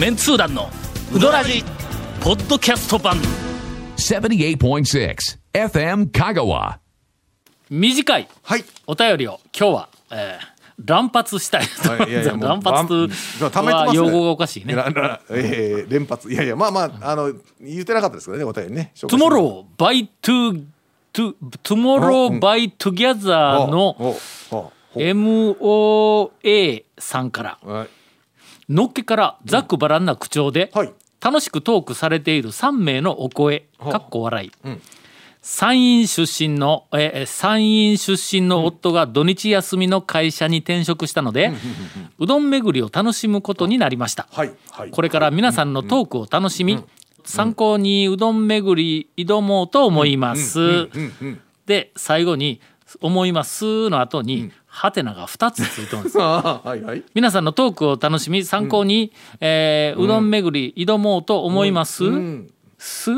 メンツー団のウドラジポッドキャスト版。78.6 FM Kagawa. 短い。はい。お便りを。今日は、えー乱発したいと。はい。いやいや 乱発ばん溜めてますね。は用語がおかしいね。えー連発。いやいやまあまああの言ってなかったですけどねお便りね。Tomorrow by to to Tomorrow by Together の MOA さんから。はいのっけからざっくばらんな口調ではい。楽しくトークされている3名のお声はかっこ笑い、うん。山陰出身のええ山陰出身の夫が土日休みの会社に転職したので、うどん巡りを楽しむことになりました。これから皆さんのトークを楽しみ、参考にうどん巡り挑もうと思います。で最後に「思います」の後に「ハテナが2つついてるんです。はいはい。皆さんのトークを楽しみ参考に、えーうどん巡り挑もうと思います、うん。す？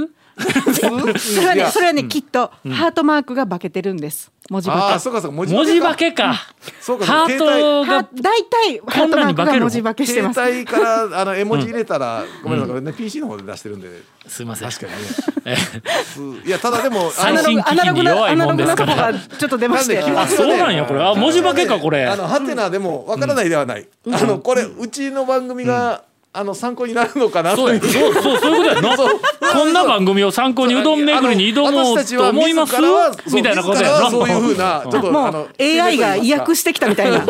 それはいねやそれはねきっとハートマークが化けてるんです。文字ああ化そうかそうか文字文字化化けか。そうかハートはが大体ハートマークが文字化けしてます。携帯からあの絵文字入れたらごめんなさいこれね PC の方で出してるんで。すいません。確かにね。いやただでもあ最の新機器に弱いもんですかアナログなとこらがちょっと出まして。あそうなんやこれ。あ文字化けかこれ。あのハテナでもわからないではない。あのこれうちの番組があの参考になるのかなそうやという。そうそうそういうことや。なこんな番組を参考にうどん巡りに挑もうと思います？みたいなことや。なそういうふうなちょっともあのう AI が意訳してきたみたいな。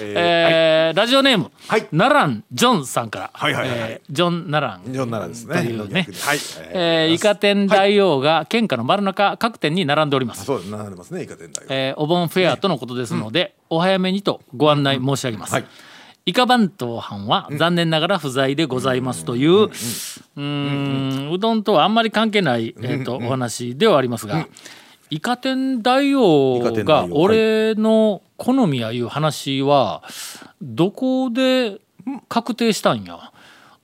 えーラジオネーム、はい。ナランジョンさんから、はいはいはい。はいえージョン・ナラン。ジョンならですね。というね。はい。えー、イカ天大王が県下の丸中各店に並んでおります、そうなりますねイカ天大王。えーお盆フェアとのことですので、お早めにとご案内申し上げます、はいイカ番頭藩は残念ながら不在でございますといううーんうどんとはあんまり関係ない、えー、とお話ではありますが、イカ天大王が俺の好みやいう話はどこで確定したんや？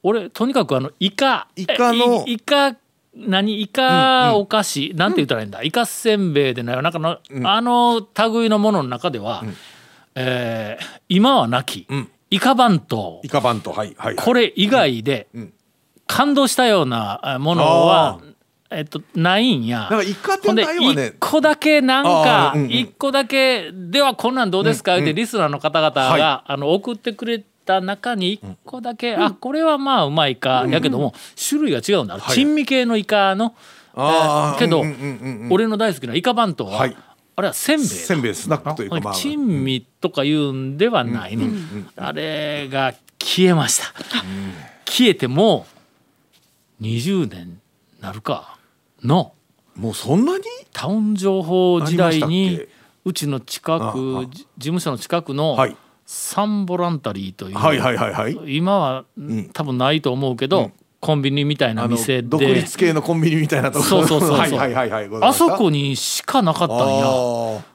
俺とにかくあのイカ。イカのいイカ何？イカお菓子、なんて言ったらいいんだ？イカせんべいでないなんかの、あの類のものの中では、えー今はなき、んイカ番頭イカバンとはいはい。これ以外でん。感動したようなえものは、えっと、ないんや。なんか一個だけなんか一個だけではこんなんどうですか？ってリスナーの方々があの送ってくれた中に一個だけあこれはまあうまいかやけども種類が違うんだ。はい。珍味系のイカのけど俺の大好きなイカ番頭ははいあれはせんべいだ。せんべいスナックというかまあ。珍味とかいうんではないね、あれが消えました、消えてもう20年なるか。の。もうそんなに？タウン情報時代にうちの近くじ事務所の近くのはい。サンボランタリーという。今は多分ないと思うけど、コンビニみたいな店独で立系のコンビニみたいなところ。そうそうそうそう。はいはいはいはい。あそこにしかなかったんや。あ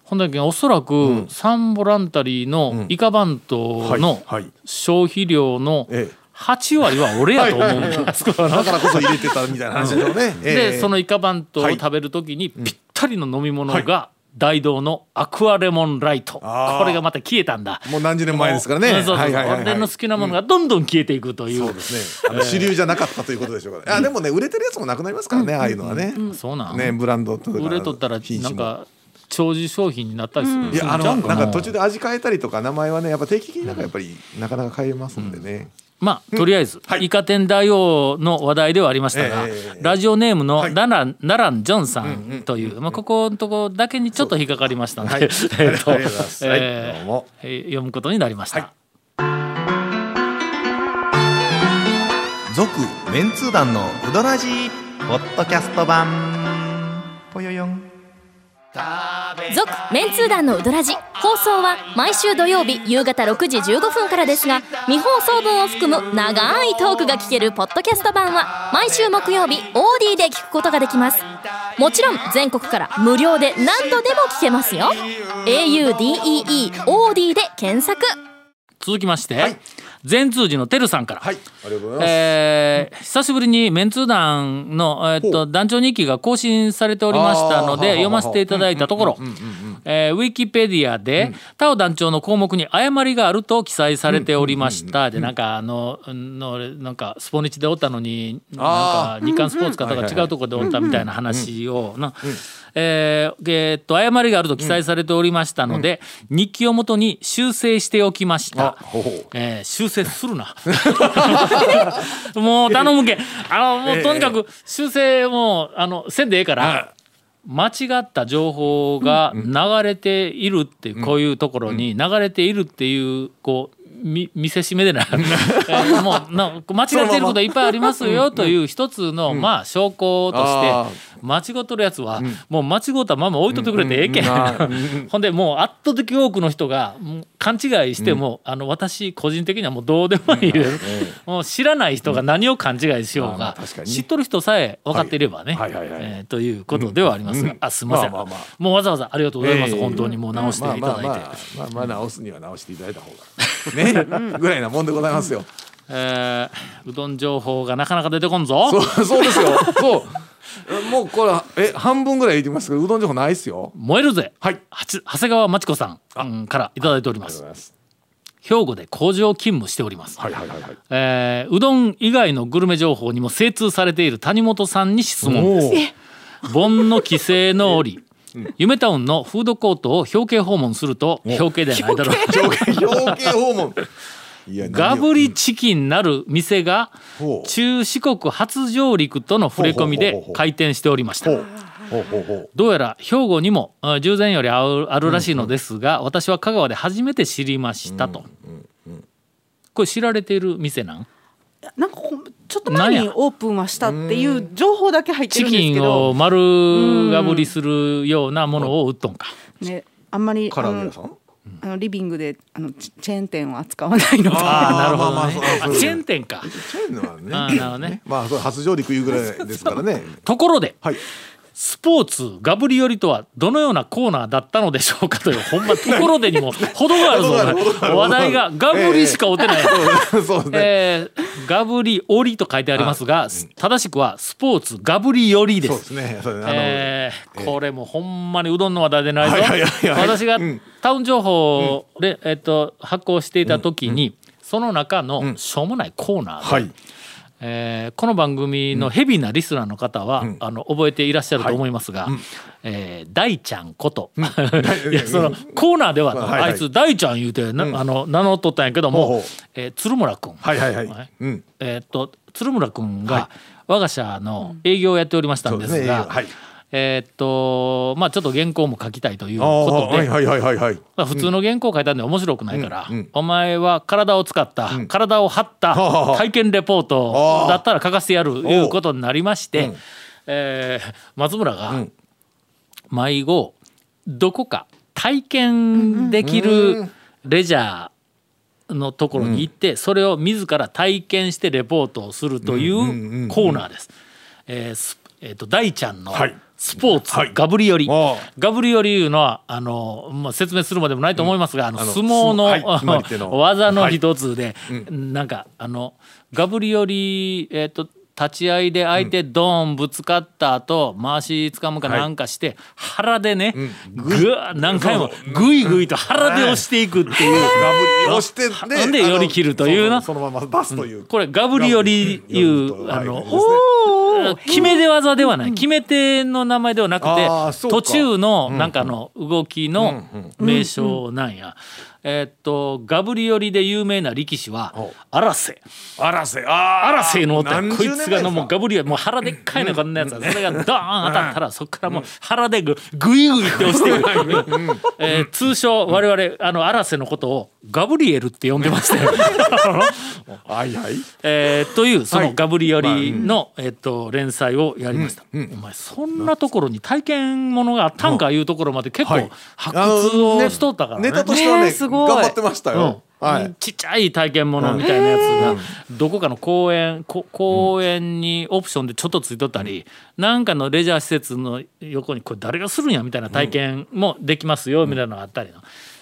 ほんだけおそらくサンボランタリーのイカバントーのはいはい。消費量のええ。8割は俺やと思うんですだからこそ入れてたみたいな話でしょうでそのイカバントをはい。食べる時にぴったりの飲み物が大道のアクアレモンライト。これがまた消えたんだ。もう何十年前ですからね。俺の好きなものがどんどん消えていくという。そうですね。あの主流じゃなかったということでしょうから。あでもね売れてるやつもなくなりますからねああいうのはね。そうなんねブランドとか。売れとったらなんか長寿商品になったりするいやあのな。んか途中でで味変えたりとか名前はねやっぱ定期的になんかやっぱりなかなか変えますんでね。まあとりあえず、はい。イカ天大王の話題ではありましたが、ええラジオネームのはい。ナラン,、ナランジョンさんという、まあ、ここのとこだけにちょっと引っかかりましたので、はい。えっとえーどうも。えー読むことになりました。はい。続メンツー団のウドラジーポッドキャスト版続メンツー団のウドラジ放送は毎週土曜日夕方6時15分からですが未放送分を含む長いトークが聞けるポッドキャスト版は毎週木曜日オーディで聞くことができます。もちろん全国から無料で何度でも聞けますよ。audeE オーディで検索。続きまして、はい善通寺のてるさんから、はいありがとうございます。えー久しぶりにメンツー団の、えーっと団長日記が更新されておりましたのであーははは読ませていただいたところえーウィキペディアで、タオ団長の項目に誤りがあると記載されておりました。で、なんかあの、のなんかスポニチでおったのに、なんあか日刊スポーツかとか違うところでおったみたいな話をな、えーえーっと誤りがあると記載されておりましたので、日記をもとに修正しておきました。ほうほう。えー修正するな。もう頼むけん。あの、もうとにかく修正も、あの、せんでええから、間違った情報が流れているっていう、こういうところに流れているっていう、こう、み見せしめでなもうな間違っていることいっぱいありますよという一つの、まあ証拠とあして間違っとるやつは、もう間違ったまま置いとってくれてええけん、ほんでもう圧倒的多くの人が勘違いしても、あの私個人的にはもうどうでもいいです、もう知らない人が何を勘違いしようが、知っとる人さえ分かっていればね、えーということではありますが、あすみません、もうわざわざありがとうございます、ええ。本当にもう直していただいて。まあまあ直すには直していただいた方が。ね。ぐらいなもんでございますよ。えーうどん情報がなかなか出てこんぞ。そうそうですよ。そう。もうこれえ半分ぐらい言ってますけどうどん情報ないですよ。燃えるぜ、はい。長谷川真知子さんうんからいただいております。兵庫で工場勤務しております、はいはいはいはい。えーうどん以外のグルメ情報にも精通されている谷本さんに質問です。盆の帰省の折夢タウンのフードコートを表敬訪問すると表敬ではないだろう。表敬訪問。ガブリチキンなる店が中四国初上陸との触れ込みで開店しておりました。どうやら兵庫にもあ従前よりあるあるらしいのですが、私は香川で初めて知りましたと、これ知られている店なん？なんかちょっと前にオープンはしたっていう情報だけ入ってチるんですキンをけど、丸がぶりするようなものを売っとんか、ね、あんまり唐揚げ屋さん？あのリビングであのチチェーン店を扱わないのでああなるほどね、チェーン店かチェーンのはね。ね まあそう初上陸いうぐらいですからね。ところではい。スポーツガブリ寄りとはどのようなコーナーだったのでしょうかというほんまところでにも程があるぞ話題がガブリしか追ってない、そうですね。えーガブリ折りと書いてありますが、正しくはスポーツガブリ寄りです。ね。えーこれもほんまにうどんの話題でないぞ。はいはいはいはい私がうんタウン情報で、えっと発行していた時に、その中のしょうもないコーナーで、はい。えーこの番組のヘビーなリスナーの方は、あの覚えていらっしゃると思いますが、えー大ちゃんこと、いやそのコーナーでは、はい。はいあいつ大ちゃん言うてな、あの名乗っとったんやけども、えー鶴村君、はいはいはい。えーっと鶴村君が我が社の営業をやっておりましたんですそうですね。はいえーっとまあちょっと原稿も書きたいということで、普通の原稿書いたんで面白くないから、うんうんお前は体を使った、体を張った体験レポートだったら書かせてやるいうことになりまして、う。んえー松村がん。迷子どこか体験できるレジャーのところに行って、それを自ら体験してレポートをするといんうんうんうコーナーです。えーすえーと大ちゃんのはいスポーツ、はい。ガブリ寄り、ああ。ガブリ寄りいうのはあの、まあ、説明するまでもないと思いますが、あのあの相撲の、はいの。技の一つで、なんかあのガブリ寄り、えー、と立ち合いで相手ドーンぶつかった後回し掴むかなんかして、腹でね、ぐわ何回もグイグイと腹で押していくっていう。ガブリ押して なんで寄り切るというなそのそのまま出すという。これガブリ寄りいう、あの、決め手技ではない、決め手の名前ではなくて途中のなんかの動きの名称なんや。えーっとガブリ寄りで有名な力士は荒瀬。荒瀬。あ荒瀬のおった何こいつがのもうガブリ寄りもう腹でっかいのこんなやつだそれがドーン当たったらそこからもう腹でググイグイって押していく、えー通称我々あの荒瀬のことをガブリエルって呼んでましたよ。はいはい。えーというそはい。のガブリ寄りの、えっと連載をやりました、お前そんなところに体験ものがあったんかいうところまで結はい。構発掘をしとったからね。ネタとしてはね、ごい頑張ってましたよ。はい。ちっちゃい体験ものみたいなやつがどこかの公園こ公園にオプションでちょっとついとったり、なんかのレジャー施設の横にこれ誰がするんやみたいな体験もできますよみたいなのがあったりの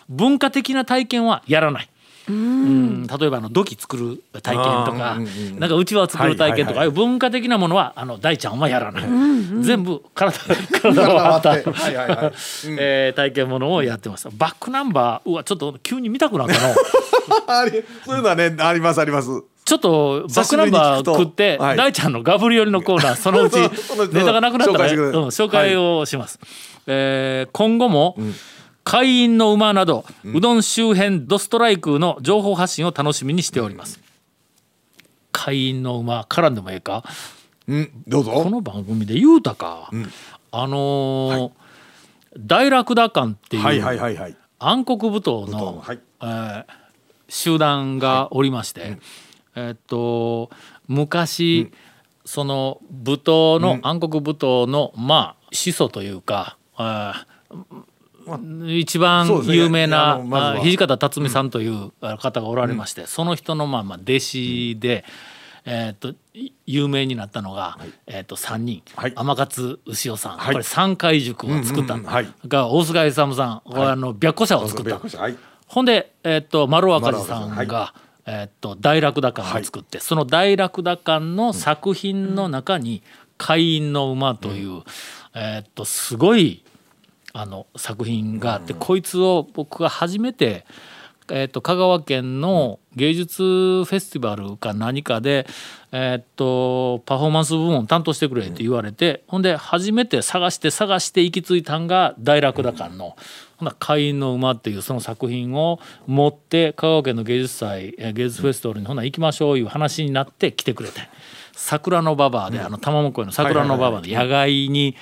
文化的な体験はやらない。うん。例えばあの土器作る体験とか、なんかうちわを作る体験とか、ああいう文化的なものはあの大ちゃんお前やらない、全部体体を張った、はいはいはい。えー体験ものをやってましたバックナンバーうわちょっと急に見たくなったの。あれそういうのはねありますあります。ちょっとバックナンバー食って、はい。大ちゃんのガブリオリのコーナー そのうちネタがなくなったらうん紹介をします、えー今後も、会員の馬など、うどん周辺ドストライクの情報発信を楽しみにしております。会員の馬絡んでもええか？うんどうこぞの番組で言うたか、あのー大ラクダ館っていう、はいはいはいはい。暗黒舞踏ののはい。えー集団がおりまして、えーっと昔、その舞踏の、暗黒舞踏のまあ始祖というか、あー一番有名な、あのま土方辰巳さんというあ方がおられまして、その人のまあまあ弟子で、えーっとい有名になったのが、えーっと3人、はい。天勝牛尾さん、はい。これ三回塾を作ったの、うんうんうん。はい。が大菅勇さん、これあの白虎社を作った。ほんで、えっと丸若寺さん。が、えっと大楽打館を作って、その大楽打館の作品の中に「会員の馬」という、えっとすごいあの作品があって、こいつを僕が初めて、えっと香川県の芸術フェスティバルか何かで、えっとパフォーマンス部門を担当してくれって言われて、ほんで初めて探して探して行き着いたんが大楽打館の。ほな会員の馬っていうその作品を持って香川県の芸術祭えー芸術フェスティバルにほな行きましょういう話になって来てくれて桜の馬場で、あの玉向こいの桜の馬場で野外に、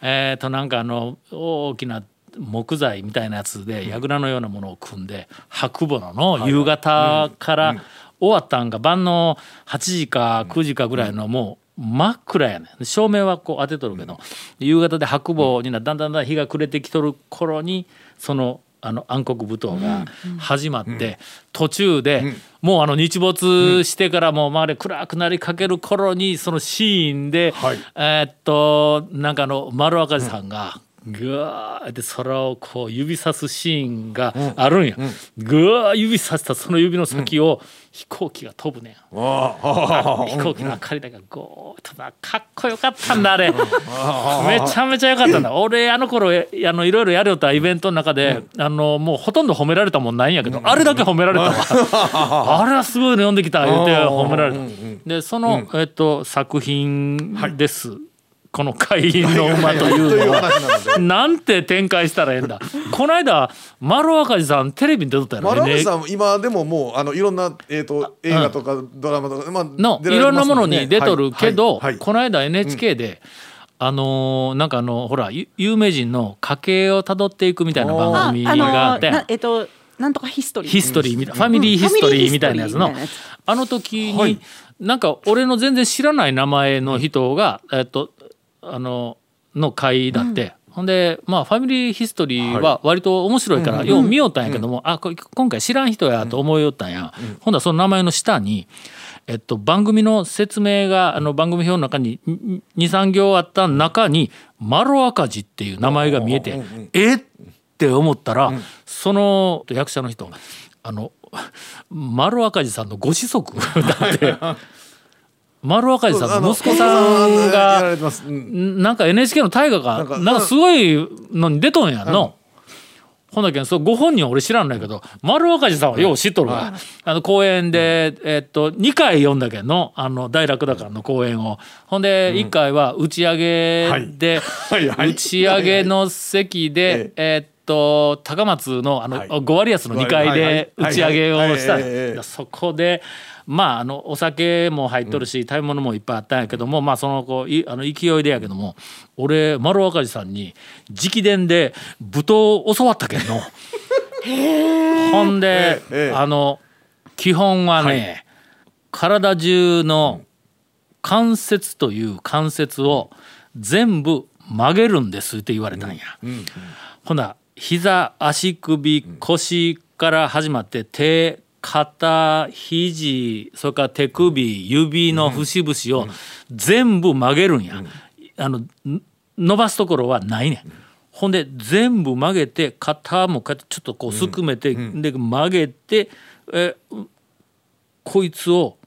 えっとなんかあの大きな木材みたいなやつで櫓のようなものを組んで白母の夕方から終わったんが晩の8時か9時かぐらいのもう真っ暗やねん。照明はこう当てとるけど夕方で白母になだんだんだん日が暮れてきとる頃にそのあの暗黒舞踏が始まって途中でもうあの日没してからもう周り暗くなりかける頃にそのシーンではい。えーっとなんかあの丸赤字さんがぐわーって空をこう指さすシーンがあるんや、ぐわー指さしたその指の先を飛行機が飛ぶねん、飛行機の明かりだけがゴーッとなかっこよかったんだあれ。めちゃめちゃよかったんだ。俺あの頃えあのいろいろやりよったイベントの中で、あのもうほとんど褒められたもんないんやけど、あれだけ褒められたわ。あれはすごいの読んできた言って褒められた。でその、えっと作品です、この「会員の馬」というのは。話なんて展開したらええんだ。この間丸若さんテレビに出とったやろ。丸ね山さん今でももうあのいろんなえっと映画とかドラマとかまあのいろんなものねに出とるけど、はい。はい。この間 NHK で、あのーなんかあのほらゆ有名人の家系をたどっていくみたいな番組あがあって。なえっとなんとかヒストリー。ヒストリーみたいな、ファミリーヒストリーみたいなやつの、あの時に、なんか俺の全然知らない名前の人が、えっとあのの会だって、ほんでまあファミリーヒストリーは割と面白いから、よう見よったんやけども、あこれ今回知らん人やと思いよったんや、ほんだらその名前の下にえっと、番組の説明があの番組表の中に23行あった中に「丸赤字」っていう名前が見えて「えっ?」って思ったら、その役者の人あの丸赤字さんのご子息だって 丸赤字さんの息子さんがなんか NHK の大河がなんかなんかすごいのに出とんやんの。ほんだけんそうご本人は俺知らんないけど丸岡寺さんはよう知っとるわ、あの公演で、えっと2回読んだけんのあの大楽高の公演をほんで1回は打ち上げで、打ち上げの席で、えっと高松のあの、はい5割安の2階で打ち上げをしたそこでまああのお酒も入っとるし食べ物もいっぱいあったんやけども、まあそのこういあの勢いでやけども俺丸岡寺さんに直伝で舞踏を教わったけんの。ほんで、ええええ。あの基本はね、体中の関節という関節を全部曲げるんですって言われたんや。ほな膝足首腰から始まって手肩肘それから手首指の節々を全部曲げるんや。あのん伸ばすところはないねん。ほんで全部曲げて肩もちょっとこうすくめて、で曲げてえこいつを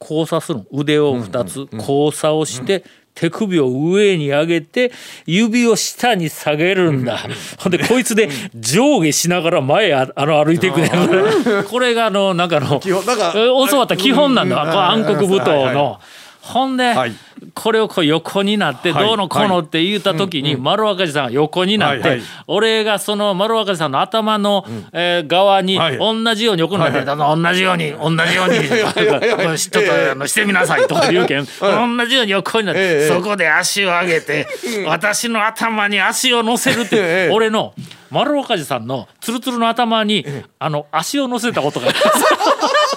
交差するの腕を2つ交差をして、手首を上に上げて指を下に下げるんだ、ほんでこいつで上下しながら前ああの歩いていくね。これがあのなんかあの教わった基本なんだ、うん。暗黒舞踏の。ほんで、はい。これをこう横になってはい。どうのこうのって言った時に丸若寺さんが横になって俺がその丸若寺さんの頭のえー側にはい。同じように横になって同じように同じように ちょっとあのしてみなさいとか言うけん同じように横になっええてそこで足を上げて私の頭に足を乗せるっえてえ俺の丸若寺さんのツルツルの頭にあの足を乗せたことがあります。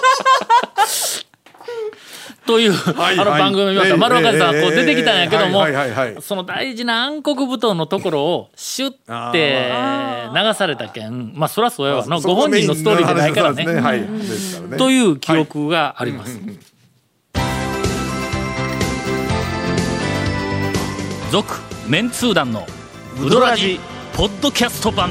という、いあの番組を見ました、ええ丸若寺さんがこうええ出てきたんやけども、その大事な暗黒舞踏のところをシュッて流されたけんまあそりゃそうやわ。のご本人のストーリーでないからね。という記憶があります。続、メンツー団のウドラジポッドキャスト版。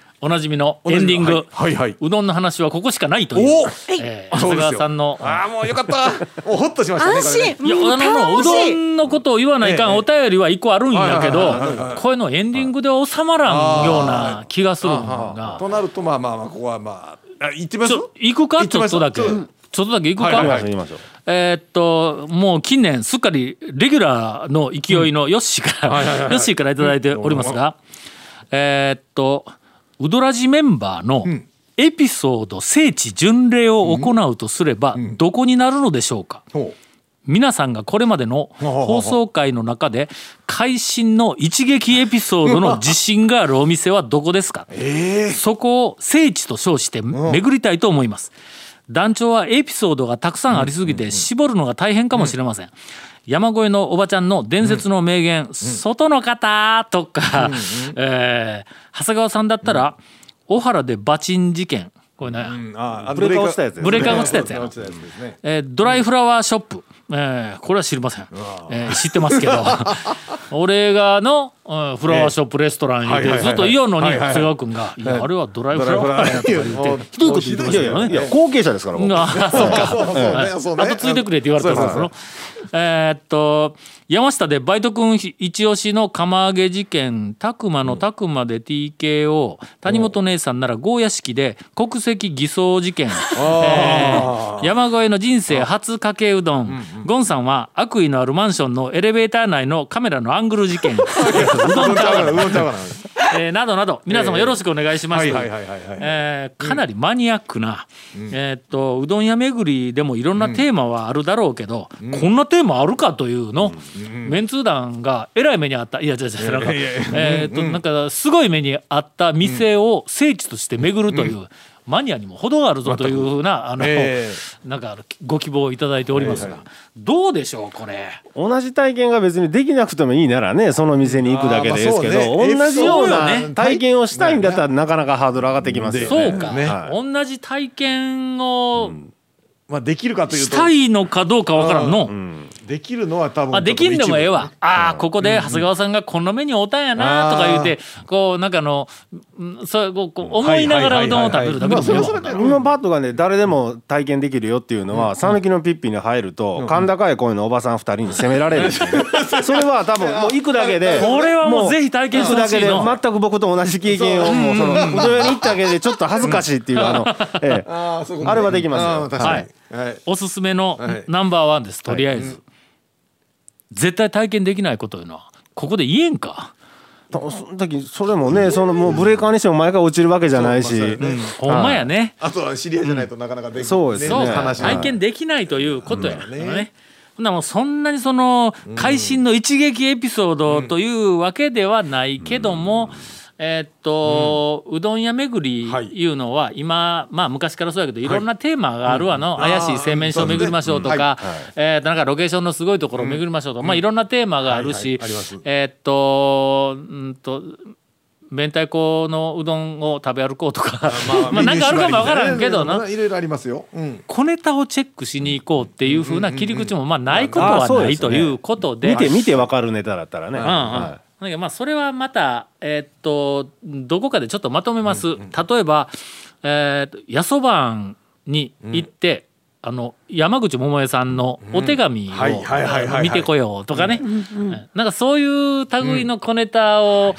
おなじみのエンディング、はいはいはい。うどんの話はここしかないというお、えー長谷川さんの。ああもうよかった。もうほっとしましたね安心。ね。いや、うんあの、うどんのことを言わないかんええお便りは一個あるんやけどこういうのエンディングで収まらんような気がするのが。となるとまあまあまあここはまああ行ってみます？行くか？ちょっとだけ。ちちょょっとだけ行くか、はいはいはい。言いましょう。えーっと、もう近年すっかりレギュラーの勢いのヨッシーから、ヨッシーからいただいておりますが、えーっと、ウドラジメンバーのエピソード聖地巡礼を行うとすれば、どこになるのでしょうか？ほ皆さんがこれまでの放送回の中で会心の一撃エピソードの自信があるお店はどこですか？うええそこを聖地と称して巡りたいと思います。団長はエピソードがたくさんありすぎて絞るのが大変かもしれません。山越えのおばちゃんの伝説の名言「外の方」とか、えー長谷川さんだったら「小原でバチン事件」これね、ブレーカー落ちたやつですね。ブレーカー落ちたやつやえードライフラワーショップ、えーこれは知りません、えー知ってますけど。俺がの、うんフラワーショップレストラン言うはいはいはいてずっと言おうのに長谷川君が「いやあれはドライフラワーや」とか言って。ひどいこと言って。ましたよね。いや、後継者ですから、僕あそうあとついてくれって言われたからそのえーっと山下でバイト君一押しの釜揚げ事件拓磨の拓磨で TKO 谷本姉さんならゴーヤ式で国籍偽装事件、えー山越えの人生初かけうどん、ゴンさんは悪意のあるマンションのエレベーター内のカメラのアングル事件うどんちゃうわうどんちゃうかなえーなどなど皆様よろしくお願いします。はいはいはいはいはい。えーかなりマニアックな、えーっとうどん屋巡りでもいろんなテーマはあるだろうけど、こんなテーマあるかというの、メンツー団がえらい目にあったいや違う違うなんかえーっとなんかすごい目にあった店を聖地として巡るという。マニアにも程があるぞというふうなあの、えなんかご希望をいただいておりますが、どうでしょうこれ？同じ体験が別にできなくてもいいならねその店に行くだけですけど、ね。同じようなね。体験をしたいんだったらなかなかハードル上がってきますよね。そうか、ね。はい。同じ体験をまあできるかというと。したいのかどうかわからんの。できるのは多分あできんでもええわ。ああ、ここで長谷川さんがこんな目におったんやなとか言うて、こう、なんかあの、うんそうこうこう思いながらうどんを食べるだけでも。ええわ。今パッドがね誰でも体験できるよっていうのは讃岐、のピッピに入ると甲高い声のおばさん2人に責められる。それは多分 もう行くだけでこれはもうぜひ体験してほしい全く僕と同じ経験をもうそのうどん屋に行っただけでちょっと恥ずかしいっていうあの、ええ、あれはできますよ。あー確かに。はい。おすすめのはいナンバーワンです、とりあえず。絶対体験できないこというのは、ここで言えんか？その時それもねそのもうブレーカーにしても毎回落ちるわけじゃないし、そうまあほんまやね。あとは知り合いじゃないとなかなかできない。そうですね。体験できないということやからね。ほんならもうそんなにその会心の一撃エピソードというわけではないけども、えーっと、うどん屋巡りはい。いうのは今まあ昔からそうやけどい。ろんなテーマがあるわの、怪しい製麺所を巡りましょうとか、えーっとなんかロケーションのすごいところを巡りましょうとか、まあいろんなテーマがあるし、はいはい。えーっとうんと明太子のうどんを食べ歩こうとかまあ なんかあるかもわからんけどな。いろいろありますよ。うん。小ネタをチェックしに行こうっていうふうな切り口もまあないことはないということで。見て見てわかるネタだったらね、うん。うん。はだけどまあそれはまたえーっとどこかでちょっとまとめます。例えばえーっとやそばんに行って。あの山口百恵さんのお手紙を見てこようとかね。うんなんかそういう類の小ネタを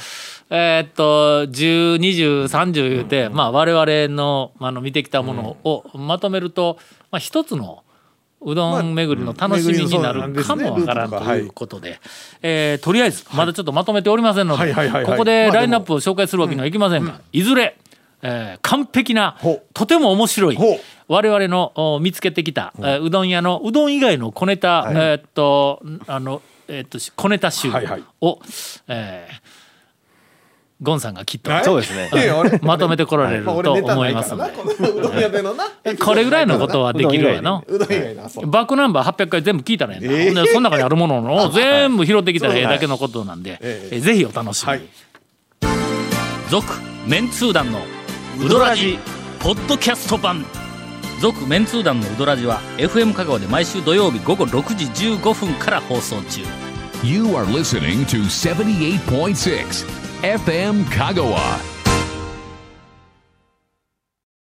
えーっと102030言うてまあ我々のあの見てきたものをまとめるとまあ一つのうどん巡りの楽しみになるかもわからんということで、えーとりあえずまだちょっとまとめておりませんので、ここでラインナップを紹介するわけにはいきませんが、いずれ、えー完璧なとても面白い我々のお見つけてきた、えーうどん屋のうどん以外の小ネタ、えーっとあのえーっと小ネタ集を、えーゴンさんがきっとはい？そうですね。まとめてこられるまあと思います。このうどん屋でのな。これぐらいのことはできるわな。そう。バックナンバー800回全部聞いたらええんだ、ええ。ほんでその中にあるものを 全部拾ってきたらええだけのことなんで、ぜひお楽しみ。続、メンツー団のウドラジポッドキャスト版。続メンツー団のウドラジは FM 香川で毎週土曜日午後6時15分から放送中。You are listening to 78.6 FM Kagawa.